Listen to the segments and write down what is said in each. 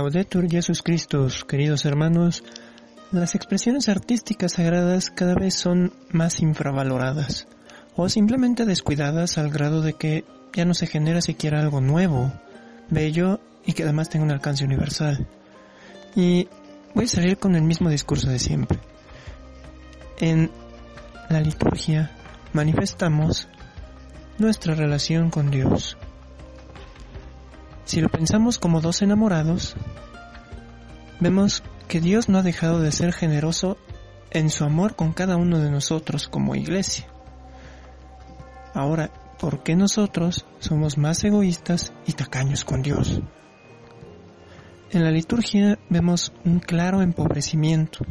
Laudetur Jesus Christus, queridos hermanos, las expresiones artísticas sagradas cada vez son más infravaloradas o simplemente descuidadas al grado de que ya no se genera siquiera algo nuevo, bello y que además tenga un alcance universal. Y voy a salir con el mismo discurso de siempre. En la liturgia manifestamos nuestra relación con Dios. Si lo pensamos como dos enamorados, vemos que Dios no ha dejado de ser generoso en su amor con cada uno de nosotros como iglesia. Ahora, ¿por qué nosotros somos más egoístas y tacaños con Dios? En la liturgia vemos un claro empobrecimiento.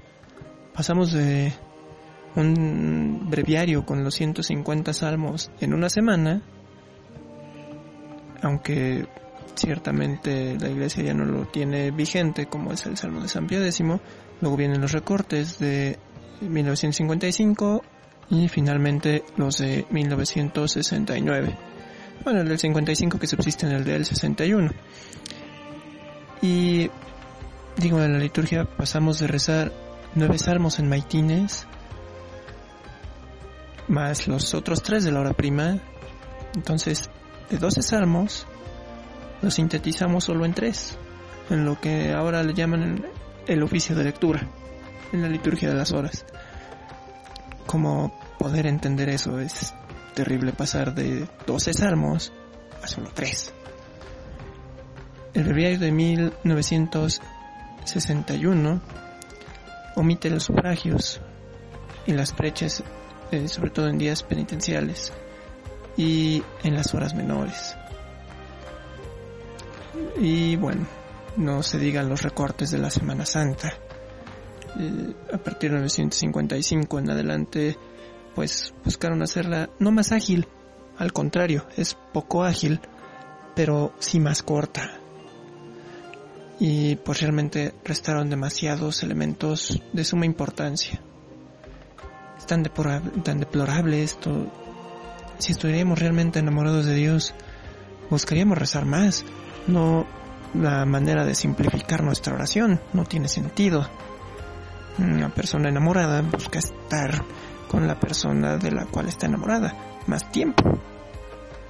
Pasamos de un breviario con los 150 salmos en una semana, aunque ciertamente la iglesia ya no lo tiene vigente como es el Salmo de San Pío X, luego vienen los recortes de 1955 y finalmente los de 1969. Bueno, el del 55 que subsiste en el del 61. Y digo, en la liturgia pasamos de rezar nueve salmos en maitines, más los otros tres de la hora prima. Entonces, de 12 salmos, lo sintetizamos solo en tres, en lo que ahora le llaman el, oficio de lectura, en la liturgia de las horas. Como poder entender eso es terrible pasar de 12 salmos a solo tres. El breviario de 1961 omite los sufragios y las preches, eh, sobre todo en días penitenciales y en las horas menores. Y bueno, no se digan los recortes de la Semana Santa. Eh, a partir de 1955 en adelante, pues buscaron hacerla no más ágil, al contrario, es poco ágil, pero sí más corta. Y pues realmente restaron demasiados elementos de suma importancia. Es tan, tan deplorable esto. Si estuviéramos realmente enamorados de Dios, buscaríamos rezar más, no la manera de simplificar nuestra oración, no tiene sentido. Una persona enamorada busca estar con la persona de la cual está enamorada más tiempo.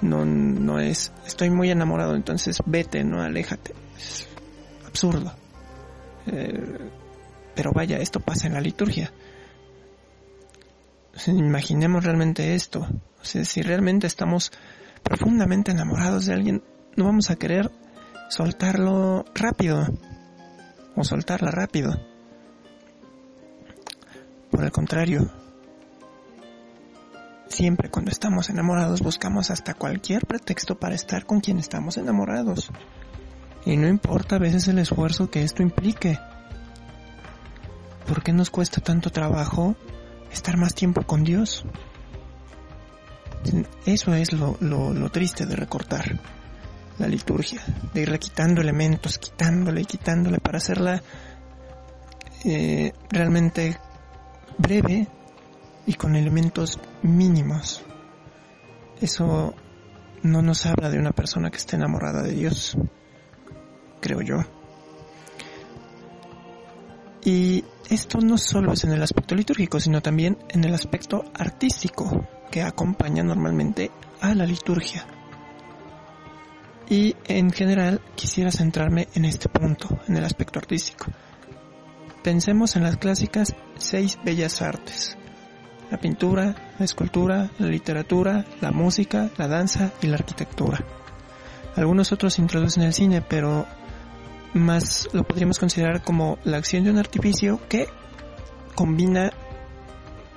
No, no es, estoy muy enamorado, entonces vete, no aléjate. Es absurdo. Eh, pero vaya, esto pasa en la liturgia. imaginemos realmente esto. O sea, si realmente estamos profundamente enamorados de alguien, no vamos a querer soltarlo rápido o soltarla rápido. Por el contrario, siempre cuando estamos enamorados buscamos hasta cualquier pretexto para estar con quien estamos enamorados. Y no importa a veces el esfuerzo que esto implique. ¿Por qué nos cuesta tanto trabajo estar más tiempo con Dios? Eso es lo, lo triste de recortar la liturgia, de irle quitando elementos, quitándole y quitándole para hacerla eh, realmente breve y con elementos mínimos. Eso no nos habla de una persona que esté enamorada de Dios, creo yo. Y esto no solo es en el aspecto litúrgico, sino también en el aspecto artístico que acompaña normalmente a la liturgia. Y en general quisiera centrarme en este punto, en el aspecto artístico. Pensemos en las clásicas seis bellas artes. La pintura, la escultura, la literatura, la música, la danza y la arquitectura. Algunos otros introducen el cine, pero más lo podríamos considerar como la acción de un artificio que combina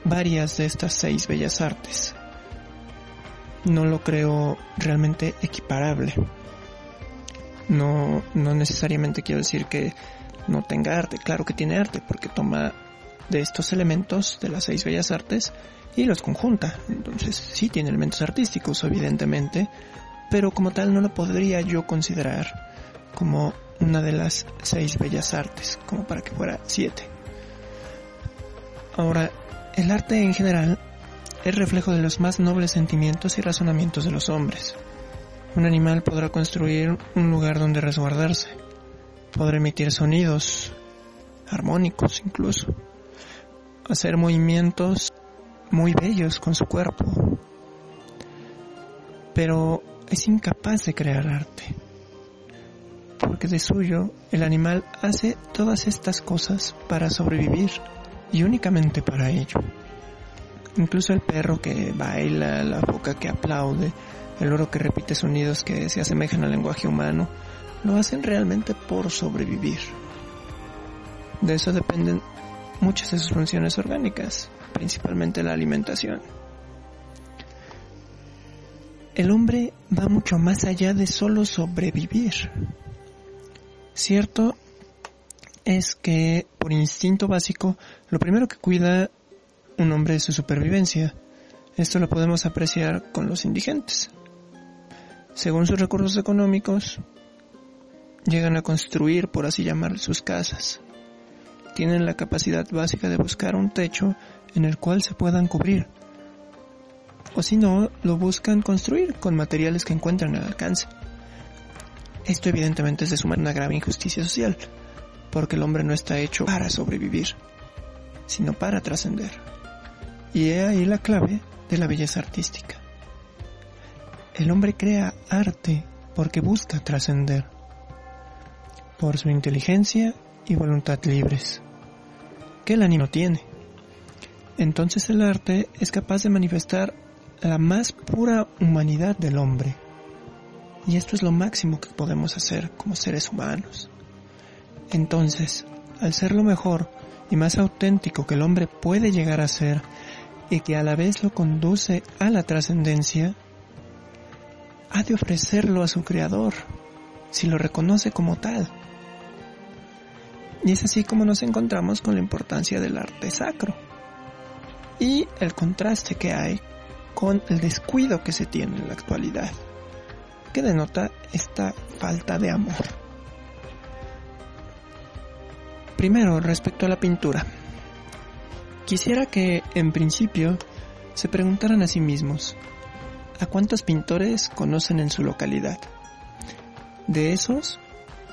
varias de estas seis bellas artes. No lo creo realmente equiparable. No, no necesariamente quiero decir que no tenga arte, claro que tiene arte, porque toma de estos elementos de las seis bellas artes y los conjunta. Entonces sí tiene elementos artísticos, evidentemente, pero como tal no lo podría yo considerar como una de las seis bellas artes, como para que fuera siete. Ahora, el arte en general es reflejo de los más nobles sentimientos y razonamientos de los hombres. Un animal podrá construir un lugar donde resguardarse, podrá emitir sonidos, armónicos incluso, hacer movimientos muy bellos con su cuerpo, pero es incapaz de crear arte, porque de suyo el animal hace todas estas cosas para sobrevivir y únicamente para ello. Incluso el perro que baila, la boca que aplaude, el oro que repite sonidos que se asemejan al lenguaje humano, lo hacen realmente por sobrevivir. De eso dependen muchas de sus funciones orgánicas, principalmente la alimentación. El hombre va mucho más allá de solo sobrevivir. Cierto es que por instinto básico, lo primero que cuida un hombre es su supervivencia. Esto lo podemos apreciar con los indigentes. Según sus recursos económicos, llegan a construir, por así llamar, sus casas. Tienen la capacidad básica de buscar un techo en el cual se puedan cubrir. O si no, lo buscan construir con materiales que encuentran al alcance. Esto evidentemente es de sumar una grave injusticia social, porque el hombre no está hecho para sobrevivir, sino para trascender. Y he ahí la clave de la belleza artística. El hombre crea arte porque busca trascender, por su inteligencia y voluntad libres, que el ánimo tiene. Entonces el arte es capaz de manifestar la más pura humanidad del hombre. Y esto es lo máximo que podemos hacer como seres humanos. Entonces, al ser lo mejor y más auténtico que el hombre puede llegar a ser y que a la vez lo conduce a la trascendencia, ha de ofrecerlo a su creador, si lo reconoce como tal. Y es así como nos encontramos con la importancia del arte sacro y el contraste que hay con el descuido que se tiene en la actualidad, que denota esta falta de amor. Primero, respecto a la pintura. Quisiera que, en principio, se preguntaran a sí mismos, ¿a cuántos pintores conocen en su localidad? De esos,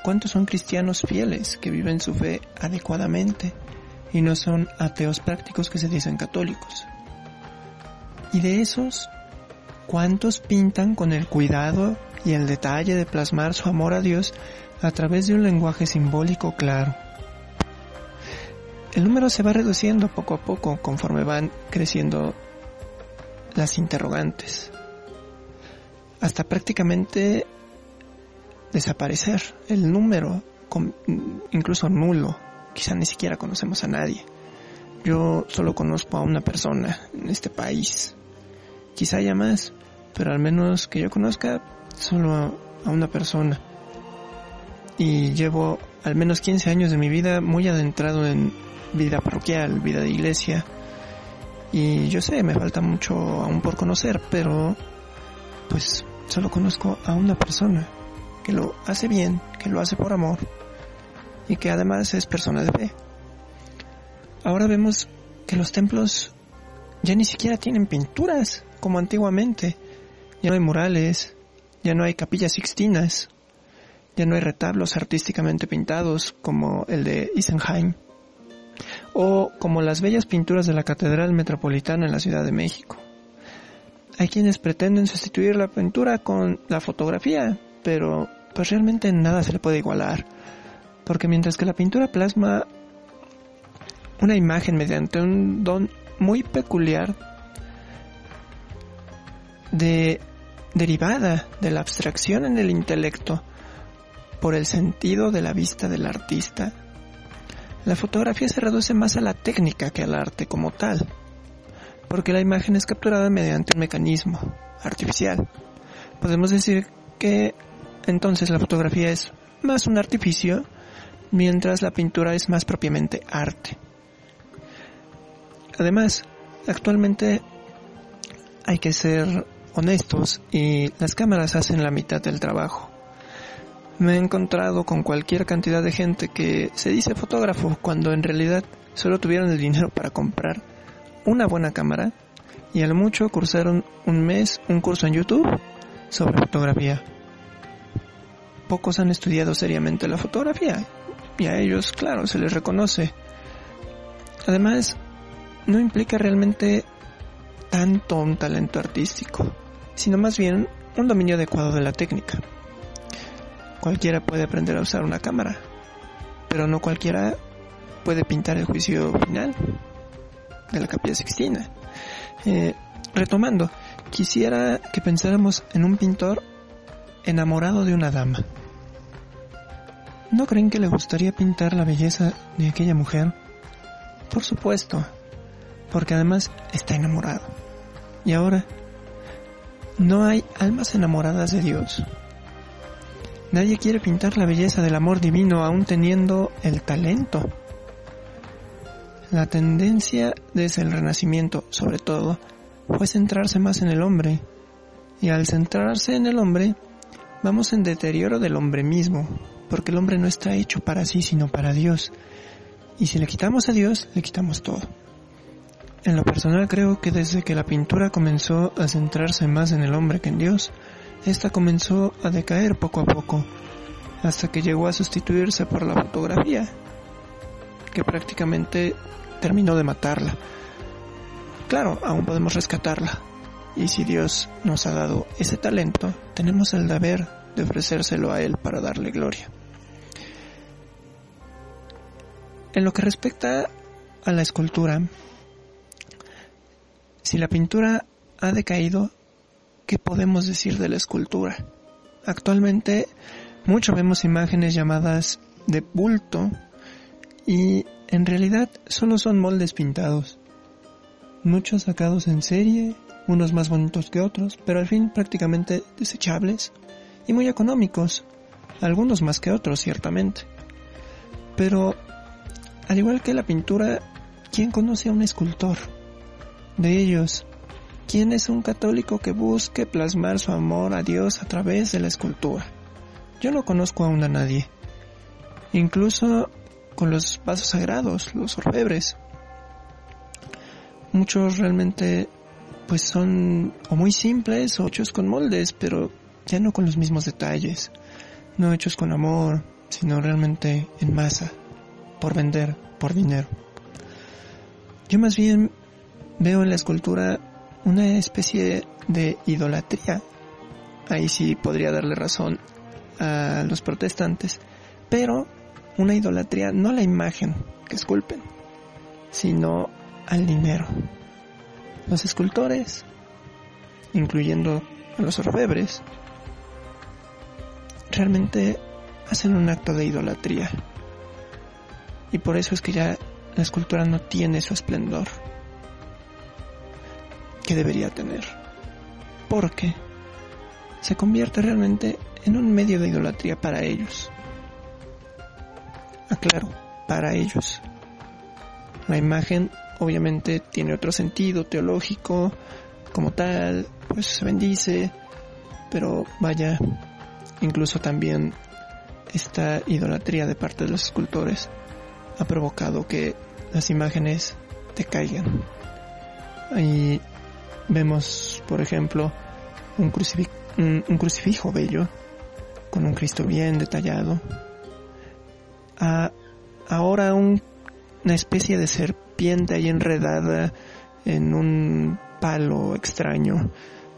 ¿cuántos son cristianos fieles que viven su fe adecuadamente y no son ateos prácticos que se dicen católicos? Y de esos, ¿cuántos pintan con el cuidado y el detalle de plasmar su amor a Dios a través de un lenguaje simbólico claro? el número se va reduciendo poco a poco conforme van creciendo las interrogantes. Hasta prácticamente desaparecer el número, incluso nulo. Quizá ni siquiera conocemos a nadie. Yo solo conozco a una persona en este país. Quizá haya más, pero al menos que yo conozca solo a una persona. Y llevo al menos 15 años de mi vida muy adentrado en vida parroquial, vida de iglesia. Y yo sé, me falta mucho aún por conocer, pero pues solo conozco a una persona que lo hace bien, que lo hace por amor y que además es persona de fe. Ahora vemos que los templos ya ni siquiera tienen pinturas como antiguamente. Ya no hay murales, ya no hay capillas sixtinas, ya no hay retablos artísticamente pintados como el de Isenheim o como las bellas pinturas de la Catedral Metropolitana en la Ciudad de México. Hay quienes pretenden sustituir la pintura con la fotografía, pero pues realmente nada se le puede igualar, porque mientras que la pintura plasma una imagen mediante un don muy peculiar de derivada de la abstracción en el intelecto por el sentido de la vista del artista, la fotografía se reduce más a la técnica que al arte como tal, porque la imagen es capturada mediante un mecanismo artificial. Podemos decir que entonces la fotografía es más un artificio, mientras la pintura es más propiamente arte. Además, actualmente hay que ser honestos y las cámaras hacen la mitad del trabajo. Me he encontrado con cualquier cantidad de gente que se dice fotógrafo cuando en realidad solo tuvieron el dinero para comprar una buena cámara y a lo mucho cursaron un mes un curso en YouTube sobre fotografía. Pocos han estudiado seriamente la fotografía y a ellos, claro, se les reconoce. Además, no implica realmente tanto un talento artístico, sino más bien un dominio adecuado de la técnica. Cualquiera puede aprender a usar una cámara, pero no cualquiera puede pintar el juicio final de la capilla sixtina. Eh, retomando, quisiera que pensáramos en un pintor enamorado de una dama. ¿No creen que le gustaría pintar la belleza de aquella mujer? Por supuesto, porque además está enamorado. Y ahora, no hay almas enamoradas de Dios. Nadie quiere pintar la belleza del amor divino aún teniendo el talento. La tendencia desde el Renacimiento, sobre todo, fue centrarse más en el hombre. Y al centrarse en el hombre, vamos en deterioro del hombre mismo, porque el hombre no está hecho para sí, sino para Dios. Y si le quitamos a Dios, le quitamos todo. En lo personal creo que desde que la pintura comenzó a centrarse más en el hombre que en Dios, esta comenzó a decaer poco a poco, hasta que llegó a sustituirse por la fotografía, que prácticamente terminó de matarla. Claro, aún podemos rescatarla, y si Dios nos ha dado ese talento, tenemos el deber de ofrecérselo a Él para darle gloria. En lo que respecta a la escultura, si la pintura ha decaído, ¿qué podemos decir de la escultura? Actualmente mucho vemos imágenes llamadas de bulto y en realidad solo son moldes pintados. Muchos sacados en serie, unos más bonitos que otros, pero al fin prácticamente desechables y muy económicos, algunos más que otros ciertamente. Pero, al igual que la pintura, ¿quién conoce a un escultor? De ellos, ¿Quién es un católico que busque plasmar su amor a Dios a través de la escultura? Yo no conozco aún a nadie. Incluso con los vasos sagrados, los orfebres. Muchos realmente pues son o muy simples o hechos con moldes, pero ya no con los mismos detalles. No hechos con amor, sino realmente en masa, por vender, por dinero. Yo más bien veo en la escultura una especie de idolatría. Ahí sí podría darle razón a los protestantes, pero una idolatría no a la imagen que esculpen, sino al dinero. Los escultores, incluyendo a los orfebres, realmente hacen un acto de idolatría. Y por eso es que ya la escultura no tiene su esplendor que debería tener. Porque se convierte realmente en un medio de idolatría para ellos. Aclaro, para ellos. La imagen obviamente tiene otro sentido teológico, como tal, pues se bendice, pero vaya, incluso también esta idolatría de parte de los escultores ha provocado que las imágenes decaigan. Y Vemos, por ejemplo, un, crucifijo bello, con un Cristo bien detallado. Ahora una especie de serpiente ahí enredada en un palo extraño.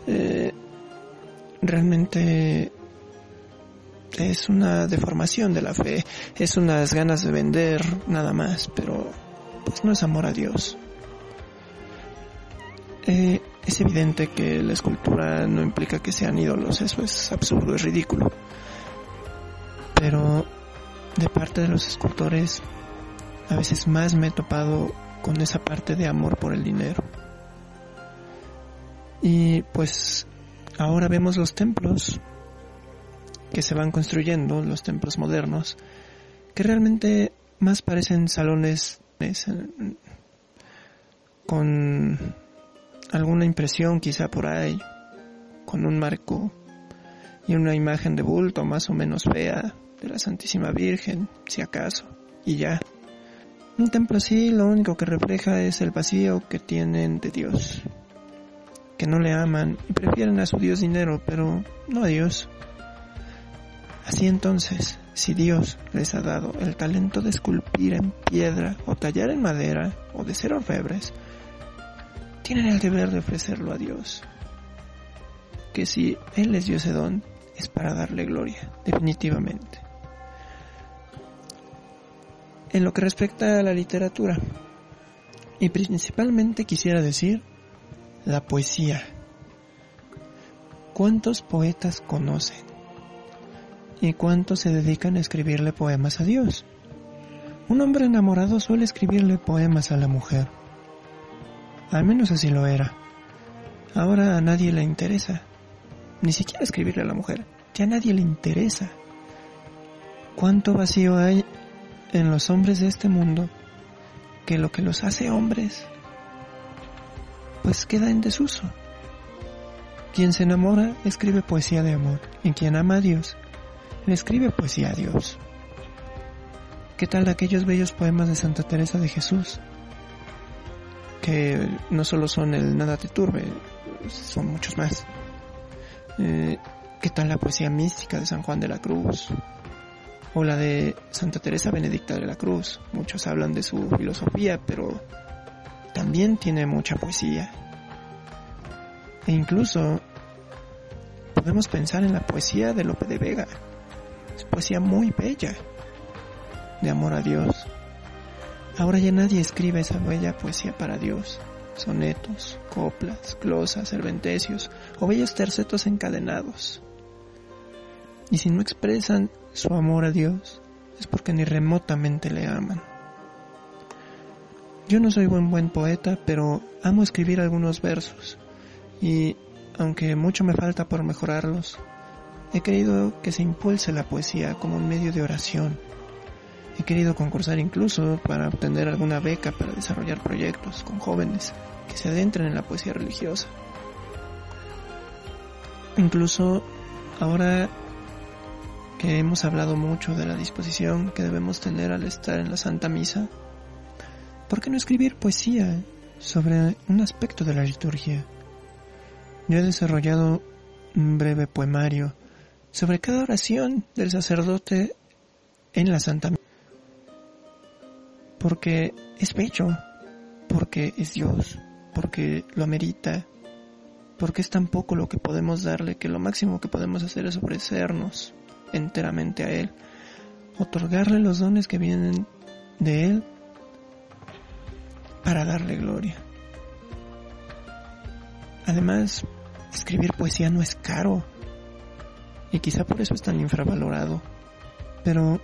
Eh, realmente es una deformación de la fe, es unas ganas de vender nada más, pero pues no es amor a Dios. Eh, es evidente que la escultura no implica que sean ídolos, eso es absurdo, es ridículo. Pero de parte de los escultores, a veces más me he topado con esa parte de amor por el dinero. Y pues ahora vemos los templos que se van construyendo, los templos modernos, que realmente más parecen salones con alguna impresión quizá por ahí, con un marco y una imagen de bulto más o menos fea de la Santísima Virgen, si acaso, y ya. Un templo así lo único que refleja es el vacío que tienen de Dios, que no le aman y prefieren a su Dios dinero, pero no a Dios. Así entonces, si Dios les ha dado el talento de esculpir en piedra o tallar en madera o de ser orfebres, tienen el deber de ofrecerlo a Dios. Que si Él les dio ese don, es para darle gloria, definitivamente. En lo que respecta a la literatura, y principalmente quisiera decir la poesía. ¿Cuántos poetas conocen? ¿Y cuántos se dedican a escribirle poemas a Dios? Un hombre enamorado suele escribirle poemas a la mujer. Al menos así lo era. Ahora a nadie le interesa. Ni siquiera escribirle a la mujer. Ya a nadie le interesa. ¿Cuánto vacío hay en los hombres de este mundo que lo que los hace hombres pues queda en desuso? Quien se enamora escribe poesía de amor y quien ama a Dios le escribe poesía a Dios. ¿Qué tal aquellos bellos poemas de Santa Teresa de Jesús? Que no solo son el nada te turbe, son muchos más. Eh, ¿Qué tal la poesía mística de San Juan de la Cruz? O la de Santa Teresa Benedicta de la Cruz. Muchos hablan de su filosofía, pero también tiene mucha poesía. E incluso podemos pensar en la poesía de Lope de Vega, poesía muy bella de amor a Dios. Ahora ya nadie escribe esa bella poesía para Dios. Sonetos, coplas, glosas, serventecios o bellos tercetos encadenados. Y si no expresan su amor a Dios, es porque ni remotamente le aman. Yo no soy buen buen poeta, pero amo escribir algunos versos. Y aunque mucho me falta por mejorarlos, He querido que se impulse la poesía como un medio de oración. He querido concursar incluso para obtener alguna beca para desarrollar proyectos con jóvenes que se adentren en la poesía religiosa. Incluso ahora que hemos hablado mucho de la disposición que debemos tener al estar en la Santa Misa, ¿por qué no escribir poesía sobre un aspecto de la liturgia? Yo he desarrollado un breve poemario sobre cada oración del sacerdote en la Santa Misa. Porque es bello, porque es Dios, porque lo amerita, porque es tan poco lo que podemos darle que lo máximo que podemos hacer es ofrecernos enteramente a Él, otorgarle los dones que vienen de Él para darle gloria. Además, escribir poesía no es caro, y quizá por eso es tan infravalorado. Pero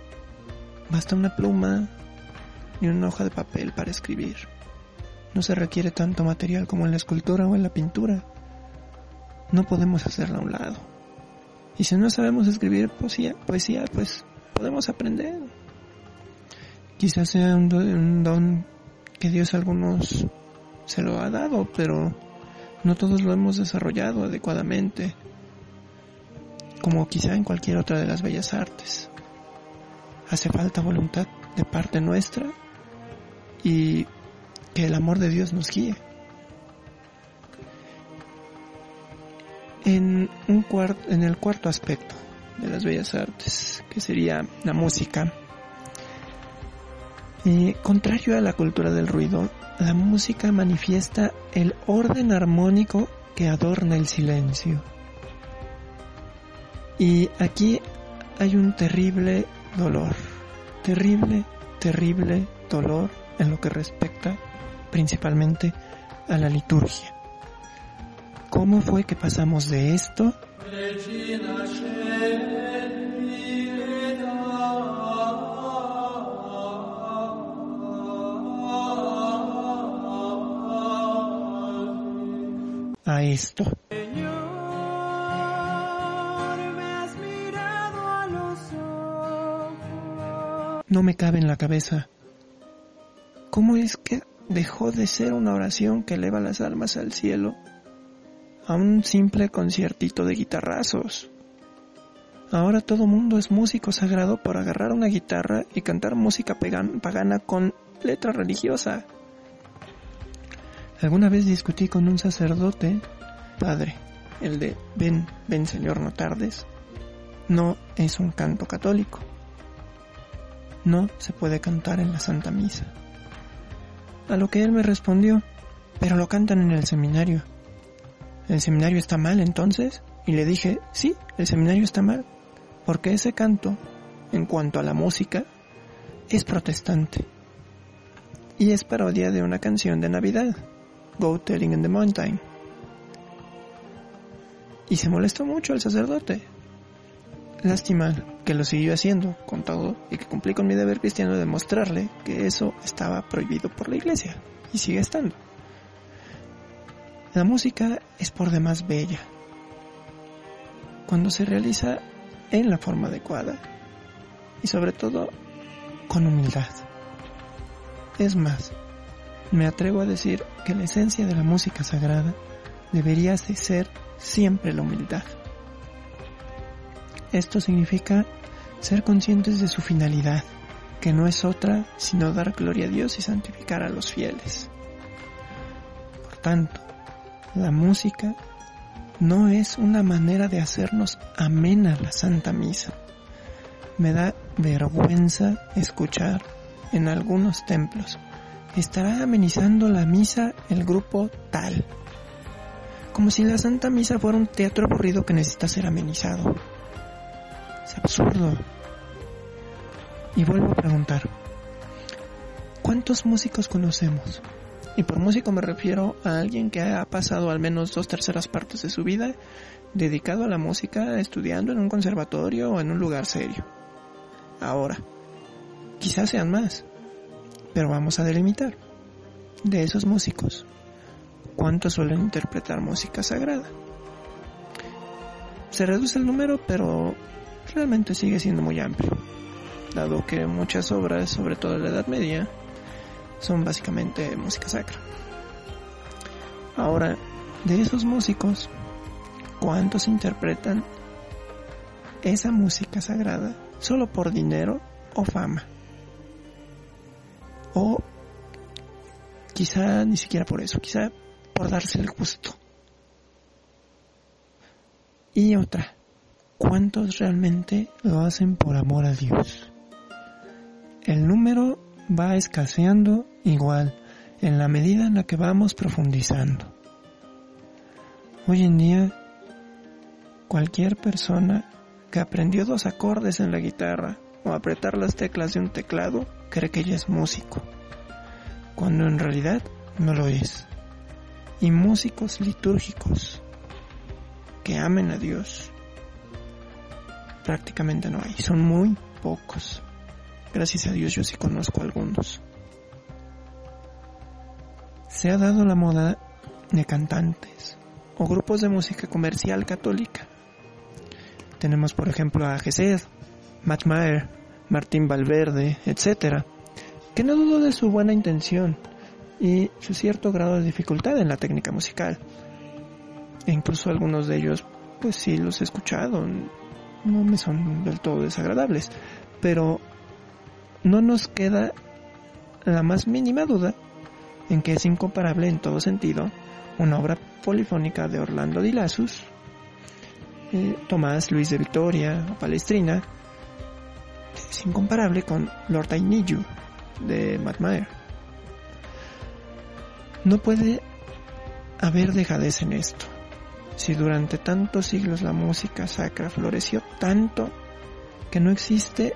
basta una pluma y una hoja de papel para escribir. No se requiere tanto material como en la escultura o en la pintura. No podemos hacerla a un lado. Y si no sabemos escribir poesía, poesía pues podemos aprender. Quizás sea un don, que Dios a algunos se lo ha dado, pero no todos lo hemos desarrollado adecuadamente como quizá en cualquier otra de las bellas artes. Hace falta voluntad de parte nuestra y que el amor de Dios nos guíe. En, un en el cuarto aspecto de las bellas artes, que sería la música, y contrario a la cultura del ruido, la música manifiesta el orden armónico que adorna el silencio. Y aquí hay un terrible dolor, terrible, terrible dolor en lo que respecta principalmente a la liturgia. ¿Cómo fue que pasamos de esto a esto? No me cabe en la cabeza. ¿Cómo es que dejó de ser una oración que eleva las almas al cielo a un simple conciertito de guitarrazos? Ahora todo mundo es músico sagrado por agarrar una guitarra y cantar música pagana con letra religiosa. Alguna vez discutí con un sacerdote, padre, el de ven, ven Señor, no tardes. No es un canto católico. No se puede cantar en la Santa Misa. A lo que él me respondió, pero lo cantan en el seminario. ¿El seminario está mal entonces? Y le dije, sí, el seminario está mal, porque ese canto, en cuanto a la música, es protestante. Y es parodia de una canción de Navidad, Go Telling in the Mountain. Y se molestó mucho el sacerdote. Lástima que lo siguió haciendo con todo y que cumplí con mi deber cristiano de mostrarle que eso estaba prohibido por la iglesia y sigue estando. La música es por demás bella cuando se realiza en la forma adecuada y sobre todo con humildad. Es más, me atrevo a decir que la esencia de la música sagrada debería de ser siempre la humildad. Esto significa ser conscientes de su finalidad, que no es otra sino dar gloria a Dios y santificar a los fieles. Por tanto, la música no es una manera de hacernos amena la Santa Misa. Me da vergüenza escuchar en algunos templos. Estará amenizando la misa el grupo tal. Como si la Santa Misa fuera un teatro aburrido que necesita ser amenizado. Es absurdo. Y vuelvo a preguntar, ¿cuántos músicos conocemos? Y por músico me refiero a alguien que ha pasado al menos dos terceras partes de su vida dedicado a la música, estudiando en un conservatorio o en un lugar serio. Ahora, quizás sean más, pero vamos a delimitar. De esos músicos, ¿cuántos suelen interpretar música sagrada? Se reduce el número, pero realmente sigue siendo muy amplio, dado que muchas obras, sobre todo en la Edad Media, son básicamente música sacra. Ahora, de esos músicos, ¿cuántos interpretan esa música sagrada solo por dinero o fama? O quizá ni siquiera por eso, quizá por darse el gusto. Y otra, ¿cuántos realmente lo hacen por amor a Dios? El número va escaseando igual en la medida en la que vamos profundizando. Hoy en día, cualquier persona que aprendió dos acordes en la guitarra o apretar las teclas de un teclado cree que ella es músico, cuando en realidad no lo es. Y músicos litúrgicos que amen a Dios prácticamente no hay, son muy pocos. Gracias a Dios yo sí conozco algunos. Se ha dado la moda de cantantes o grupos de música comercial católica. Tenemos por ejemplo a Gesed, Matt Maher, Martín Valverde, etc., que no dudo de su buena intención y su cierto grado de dificultad en la técnica musical. E incluso algunos de ellos, pues sí los he escuchado, no me son del todo desagradables, pero no nos queda la más mínima duda en que es incomparable en todo sentido una obra polifónica de Orlando Di Lassus, eh, Tomás Luis de Victoria o Palestrina, es incomparable con Lord I de Matt. No puede haber dejadez en esto. Si durante tantos siglos la música sacra floreció tanto que no existe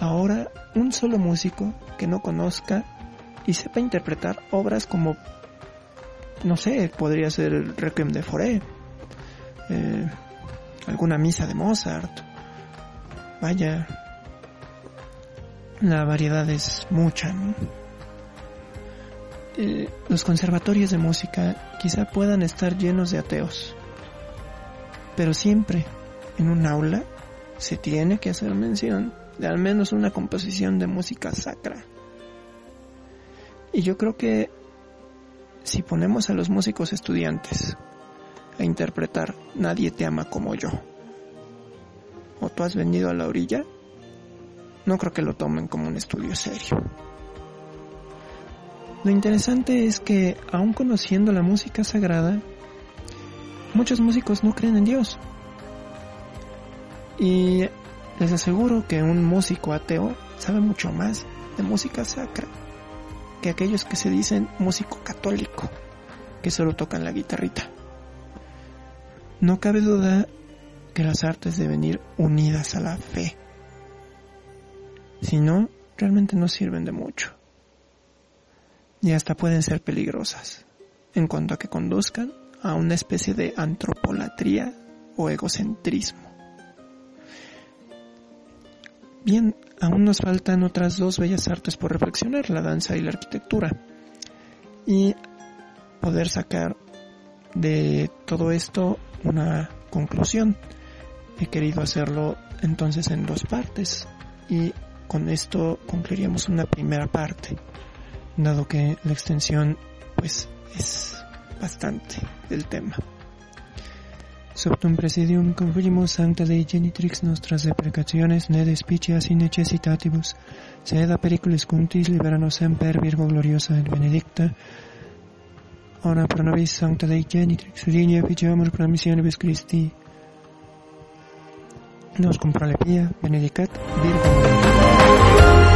ahora un solo músico que no conozca y sepa interpretar obras como no sé, podría ser Requiem de Foré, eh, alguna misa de Mozart. Vaya, la variedad es mucha. Eh, los conservatorios de música quizá puedan estar llenos de ateos, pero siempre en un aula se tiene que hacer mención de al menos una composición de música sacra. Y yo creo que si ponemos a los músicos estudiantes a interpretar Nadie te ama como yo, o tú has venido a la orilla, no creo que lo tomen como un estudio serio. Lo interesante es que, aun conociendo la música sagrada, muchos músicos no creen en Dios. Y les aseguro que un músico ateo sabe mucho más de música sacra que aquellos que se dicen músico católico, que solo tocan la guitarrita. No cabe duda que las artes deben ir unidas a la fe. Si no, realmente no sirven de mucho. Y hasta pueden ser peligrosas, en cuanto a que conduzcan a una especie de antropolatría o egocentrismo. Bien, aún nos faltan otras dos bellas artes por reflexionar, la danza y la arquitectura. Y poder sacar de todo esto una conclusión. He querido hacerlo entonces en dos partes y con esto concluiríamos una primera parte, dado que la extensión pues es bastante del tema. Subtum presidium confugimus sancta Dei genitrix nostras deprecationes ne despicias in necessitatibus, sed a periculis cuntis libera nos semper Virgo gloriosa et benedicta, ora pro nobis sancta Dei genitrix, linia efficiamur pro missionibus Christi, nos compra le pia, benedicat Virgo.